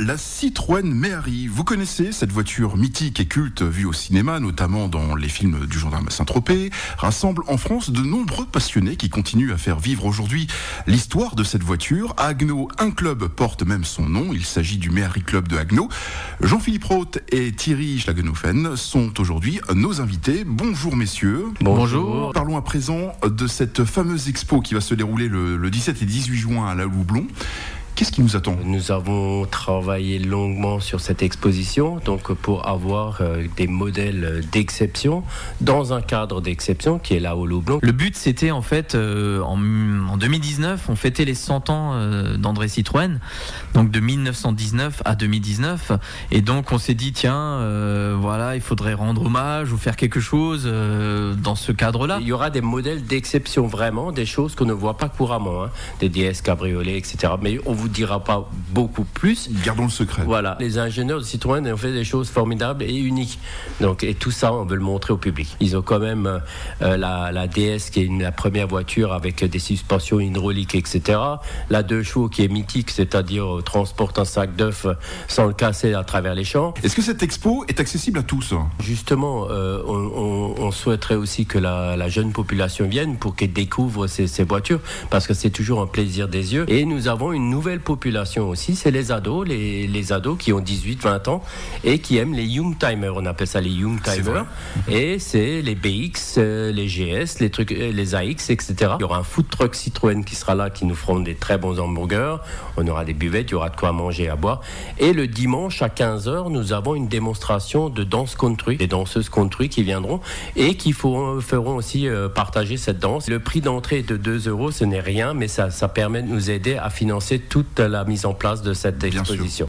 La Citroën Méhari, vous connaissez cette voiture mythique et culte vue au cinéma, notamment dans les films du gendarme Saint-Tropez, rassemble en France de nombreux passionnés qui continuent à faire vivre aujourd'hui l'histoire de cette voiture. À Agno, un club porte même son nom, il s'agit du Méhari Club de Agno. Jean-Philippe Roth et Thierry Schlagenofen sont aujourd'hui nos invités. Bonjour messieurs. Bonjour. Parlons à présent de cette fameuse expo qui va se dérouler le, le 17 et 18 juin à la Loublon. Qu'est-ce qui nous attend? Nous avons travaillé longuement sur cette exposition, donc pour avoir euh, des modèles d'exception dans un cadre d'exception qui est là au Loublon. Le but, c'était en fait euh, en, en, 2019, on fêtait les 100 ans euh, d'André Citroën, donc de 1919 à 2019, et donc on s'est dit tiens, euh, voilà, il faudrait rendre hommage ou faire quelque chose euh, dans ce cadre-là. Il y aura des modèles d'exception vraiment, des choses qu'on ne voit pas couramment, hein, des DS cabriolets, etc. Mais on vous dira pas beaucoup plus. Gardons le secret. Voilà, les ingénieurs de Citroën ont fait des choses formidables et uniques. Donc, et tout ça, on veut le montrer au public. Ils ont quand même euh, la, la, DS qui est une, la première voiture avec des suspensions hydrauliques, etc. La deux chevaux qui est mythique, c'est-à-dire euh, transporte un sac d'œufs sans le casser à travers les champs. Est-ce que cette expo est accessible à tous? Justement, euh, on, on, on, souhaiterait aussi que la, la, jeune population vienne pour qu'elle découvre ces, ces voitures, parce que c'est toujours un plaisir des yeux. Et nous avons une nouvelle population aussi, c'est les ados, les, les ados qui ont 18-20 ans et qui aiment les Young Timers. On appelle ça les Young Timers. Et c'est les BX, euh, les GS, les trucs, euh, les AX, etc. Il y aura un food truck Citroën qui sera là, qui nous feront des très bons hamburgers. On aura des buvettes, il y aura de quoi manger, à boire. Et le dimanche à 15h, nous avons une démonstration de danse country, des danseuses country qui viendront et qui feront, feront aussi euh, partager cette danse. Le prix d'entrée est de 2 euros, ce n'est rien, mais ça, ça permet de nous aider à financer toute la mise en place de cette exposition.